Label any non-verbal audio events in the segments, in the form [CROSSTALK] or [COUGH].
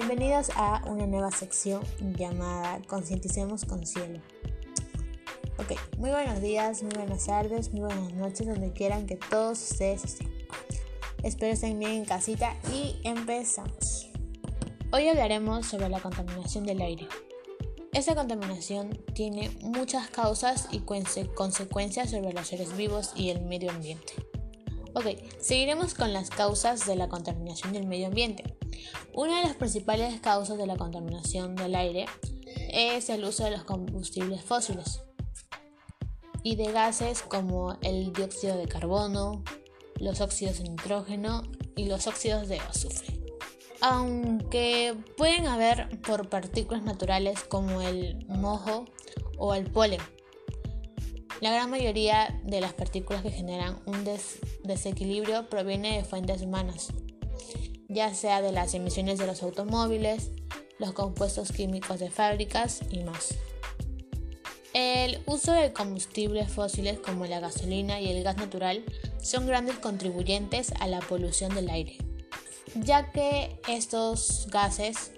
Bienvenidos a una nueva sección llamada Concienticemos con Cielo. Ok, muy buenos días, muy buenas tardes, muy buenas noches, donde quieran que todos ustedes estén. Espero estén bien en casita y empezamos. Hoy hablaremos sobre la contaminación del aire. Esta contaminación tiene muchas causas y consecuencias sobre los seres vivos y el medio ambiente. Ok, seguiremos con las causas de la contaminación del medio ambiente. Una de las principales causas de la contaminación del aire es el uso de los combustibles fósiles y de gases como el dióxido de carbono, los óxidos de nitrógeno y los óxidos de azufre. Aunque pueden haber por partículas naturales como el mojo o el polen. La gran mayoría de las partículas que generan un desequilibrio proviene de fuentes humanas, ya sea de las emisiones de los automóviles, los compuestos químicos de fábricas y más. El uso de combustibles fósiles como la gasolina y el gas natural son grandes contribuyentes a la polución del aire, ya que estos gases,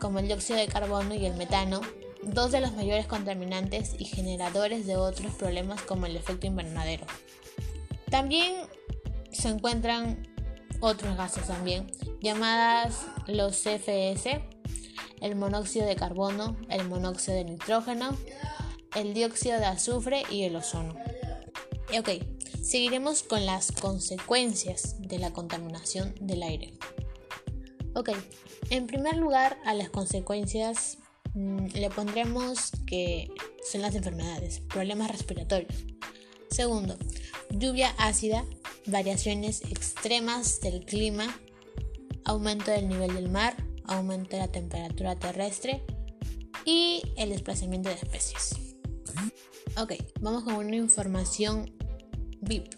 como el dióxido de carbono y el metano, dos de los mayores contaminantes y generadores de otros problemas como el efecto invernadero. También se encuentran otros gases también, llamadas los CFS, el monóxido de carbono, el monóxido de nitrógeno, el dióxido de azufre y el ozono. Ok, seguiremos con las consecuencias de la contaminación del aire. Ok, en primer lugar a las consecuencias mm, le pondremos que son las enfermedades, problemas respiratorios. Segundo, lluvia ácida, variaciones extremas del clima, aumento del nivel del mar, aumento de la temperatura terrestre y el desplazamiento de especies. Ok, vamos con una información VIP.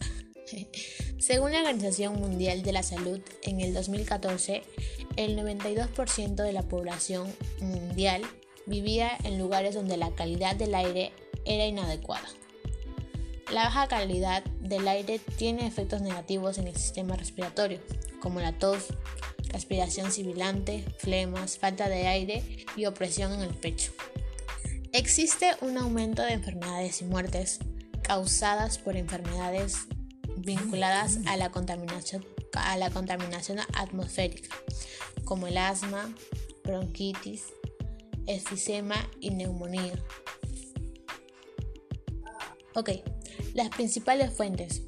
[LAUGHS] Según la Organización Mundial de la Salud, en el 2014, el 92% de la población mundial vivía en lugares donde la calidad del aire era inadecuada. La baja calidad del aire tiene efectos negativos en el sistema respiratorio, como la tos, respiración sibilante, flemas, falta de aire y opresión en el pecho. Existe un aumento de enfermedades y muertes causadas por enfermedades vinculadas a la contaminación, atmosférica, como el asma, bronquitis, efisema y neumonía. Ok, las principales fuentes.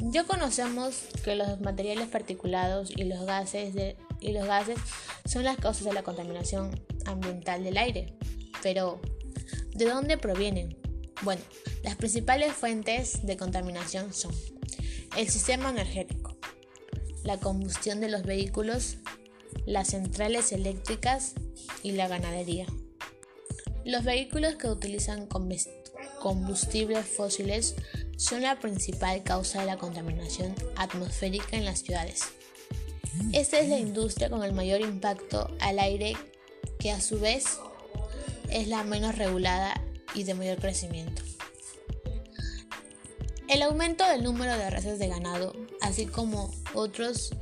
Ya conocemos que los materiales particulados y los gases, y los gases son las causas de la contaminación ambiental del aire. Pero, ¿de dónde provienen? Bueno, las principales fuentes de contaminación son el sistema energético, la combustión de los vehículos, las centrales eléctricas y la ganadería. Los vehículos que utilizan combustibles fósiles son la principal causa de la contaminación atmosférica en las ciudades. Esta es la industria con el mayor impacto al aire que a su vez es la menos regulada y de mayor crecimiento. El aumento del número de razas de ganado, así como otros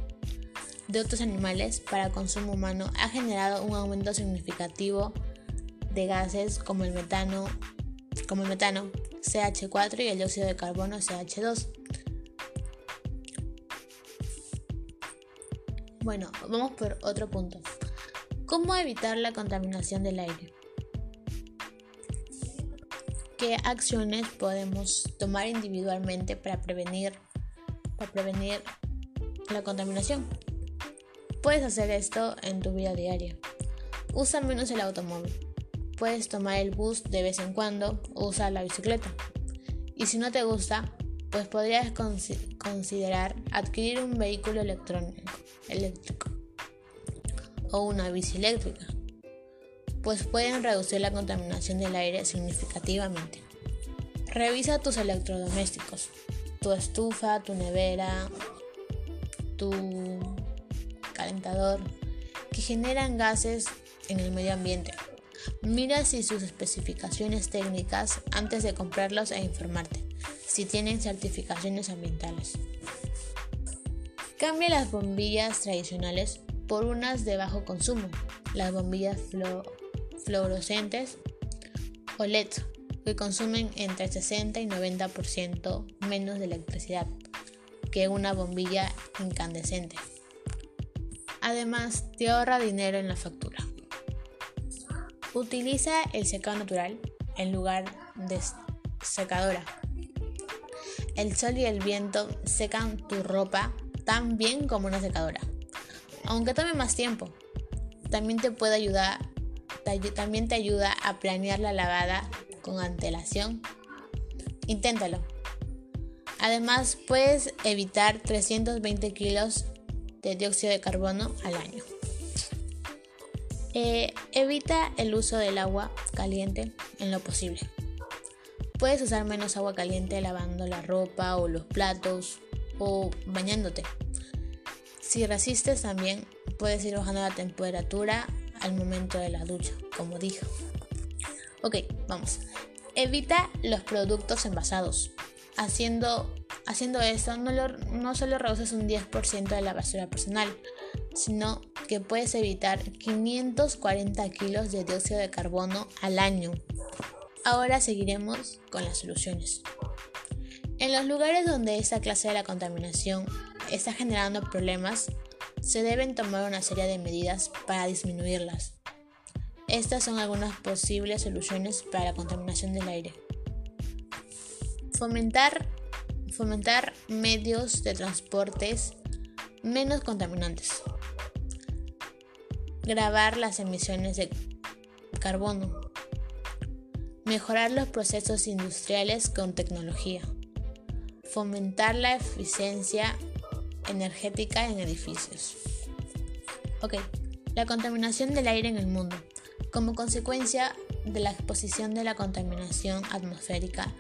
de otros animales para consumo humano, ha generado un aumento significativo de gases como el metano, como el metano CH4 y el dióxido de carbono CH2. Bueno, vamos por otro punto. ¿Cómo evitar la contaminación del aire? ¿Qué acciones podemos tomar individualmente para prevenir, para prevenir la contaminación? Puedes hacer esto en tu vida diaria. Usa menos el automóvil. Puedes tomar el bus de vez en cuando o usar la bicicleta. Y si no te gusta, pues podrías considerar adquirir un vehículo eléctrico o una bici eléctrica, pues pueden reducir la contaminación del aire significativamente. Revisa tus electrodomésticos, tu estufa, tu nevera, tu calentador, que generan gases en el medio ambiente. Mira si sus especificaciones técnicas antes de comprarlos e informarte si tienen certificaciones ambientales. Cambia las bombillas tradicionales por unas de bajo consumo, las bombillas fluorescentes o LED, que consumen entre 60 y 90% menos de electricidad que una bombilla incandescente. Además, te ahorra dinero en la factura. Utiliza el secado natural en lugar de secadora. El sol y el viento secan tu ropa tan bien como una secadora. Aunque tome más tiempo, también te puede ayudar, también te ayuda a planear la lavada con antelación. Inténtalo. Además, puedes evitar 320 kilos de dióxido de carbono al año. Eh, evita el uso del agua caliente en lo posible. Puedes usar menos agua caliente lavando la ropa o los platos o bañándote. Si resistes también puedes ir bajando la temperatura al momento de la ducha, como dije. Ok, vamos. Evita los productos envasados. Haciendo, haciendo esto no, no solo reduces un 10% de la basura personal, sino que puedes evitar 540 kilos de dióxido de carbono al año. Ahora seguiremos con las soluciones. En los lugares donde esta clase de la contaminación está generando problemas, se deben tomar una serie de medidas para disminuirlas. Estas son algunas posibles soluciones para la contaminación del aire. Fomentar, fomentar medios de transportes menos contaminantes grabar las emisiones de carbono, mejorar los procesos industriales con tecnología, fomentar la eficiencia energética en edificios. Ok, la contaminación del aire en el mundo. Como consecuencia de la exposición de la contaminación atmosférica,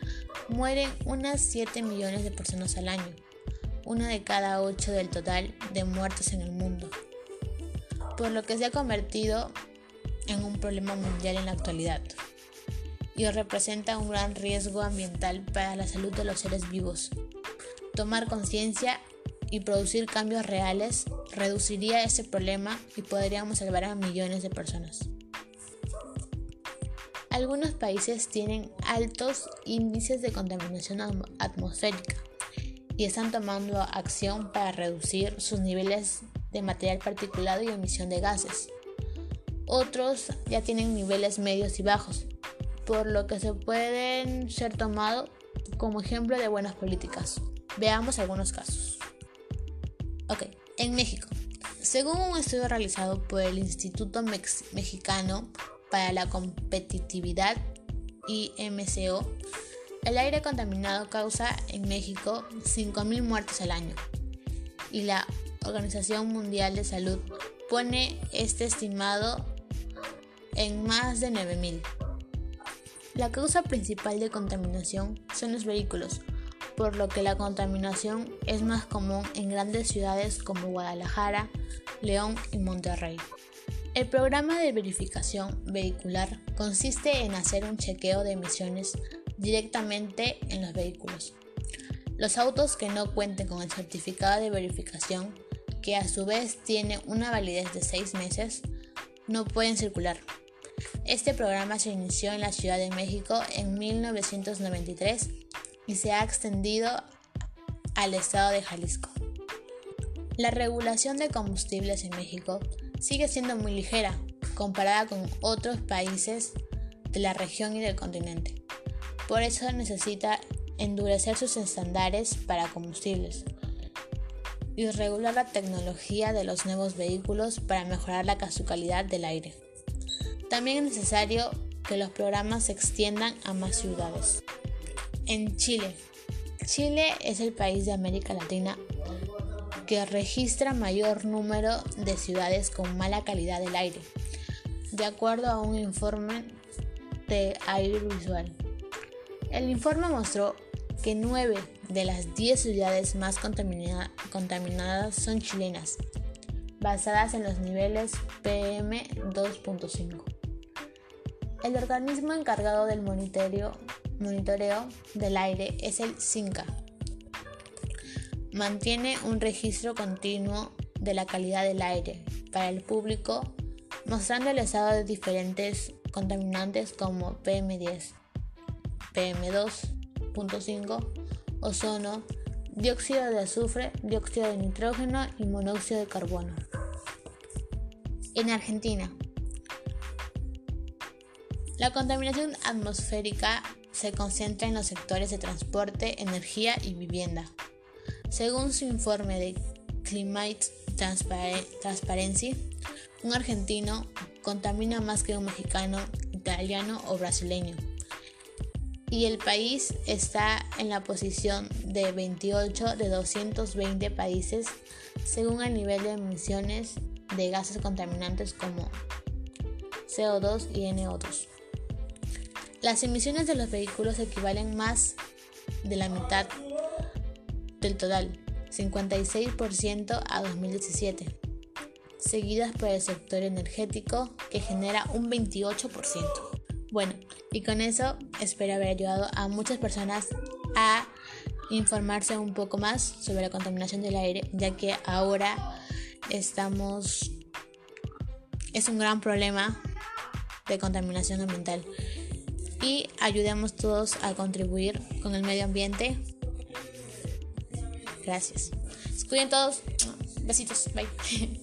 mueren unas 7 millones de personas al año, una de cada 8 del total de muertos en el mundo por lo que se ha convertido en un problema mundial en la actualidad y representa un gran riesgo ambiental para la salud de los seres vivos. Tomar conciencia y producir cambios reales reduciría ese problema y podríamos salvar a millones de personas. Algunos países tienen altos índices de contaminación atmosférica y están tomando acción para reducir sus niveles de material particulado y emisión de gases. Otros ya tienen niveles medios y bajos, por lo que se pueden ser tomados como ejemplo de buenas políticas. Veamos algunos casos. Ok, en México. Según un estudio realizado por el Instituto Mexicano para la Competitividad IMCO, el aire contaminado causa en México 5.000 muertes al año y la Organización Mundial de Salud pone este estimado en más de 9.000. La causa principal de contaminación son los vehículos, por lo que la contaminación es más común en grandes ciudades como Guadalajara, León y Monterrey. El programa de verificación vehicular consiste en hacer un chequeo de emisiones directamente en los vehículos. Los autos que no cuenten con el certificado de verificación que a su vez tiene una validez de seis meses, no pueden circular. Este programa se inició en la Ciudad de México en 1993 y se ha extendido al estado de Jalisco. La regulación de combustibles en México sigue siendo muy ligera comparada con otros países de la región y del continente. Por eso necesita endurecer sus estándares para combustibles, y regular la tecnología de los nuevos vehículos para mejorar la calidad del aire. También es necesario que los programas se extiendan a más ciudades. En Chile. Chile es el país de América Latina que registra mayor número de ciudades con mala calidad del aire, de acuerdo a un informe de Aire Visual. El informe mostró que 9 de las 10 ciudades más contaminadas son chilenas, basadas en los niveles PM2.5. El organismo encargado del monitoreo, monitoreo del aire es el CINCA. Mantiene un registro continuo de la calidad del aire para el público, mostrando el estado de diferentes contaminantes como PM10, PM2.5, ozono, dióxido de azufre, dióxido de nitrógeno y monóxido de carbono. En Argentina, la contaminación atmosférica se concentra en los sectores de transporte, energía y vivienda. Según su informe de Climate Transparency, un argentino contamina más que un mexicano, italiano o brasileño. Y el país está en la posición de 28 de 220 países según el nivel de emisiones de gases contaminantes como CO2 y NO2. Las emisiones de los vehículos equivalen más de la mitad del total, 56% a 2017, seguidas por el sector energético que genera un 28%. Bueno, y con eso espero haber ayudado a muchas personas a informarse un poco más sobre la contaminación del aire, ya que ahora estamos... es un gran problema de contaminación ambiental y ayudemos todos a contribuir con el medio ambiente. Gracias. Cuiden todos. Besitos. Bye. [LAUGHS]